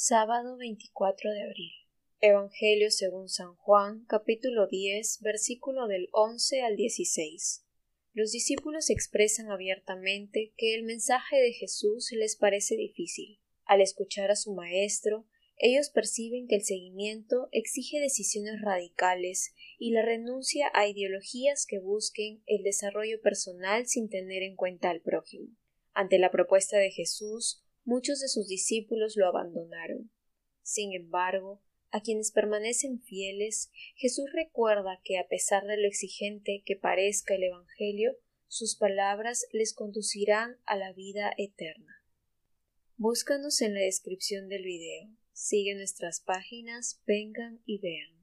Sábado 24 de abril. Evangelio según San Juan, capítulo 10, versículo del 11 al 16. Los discípulos expresan abiertamente que el mensaje de Jesús les parece difícil. Al escuchar a su maestro, ellos perciben que el seguimiento exige decisiones radicales y la renuncia a ideologías que busquen el desarrollo personal sin tener en cuenta al prójimo. Ante la propuesta de Jesús, muchos de sus discípulos lo abandonaron. Sin embargo, a quienes permanecen fieles, Jesús recuerda que a pesar de lo exigente que parezca el Evangelio, sus palabras les conducirán a la vida eterna. Búscanos en la descripción del video. Sigue nuestras páginas, vengan y vean.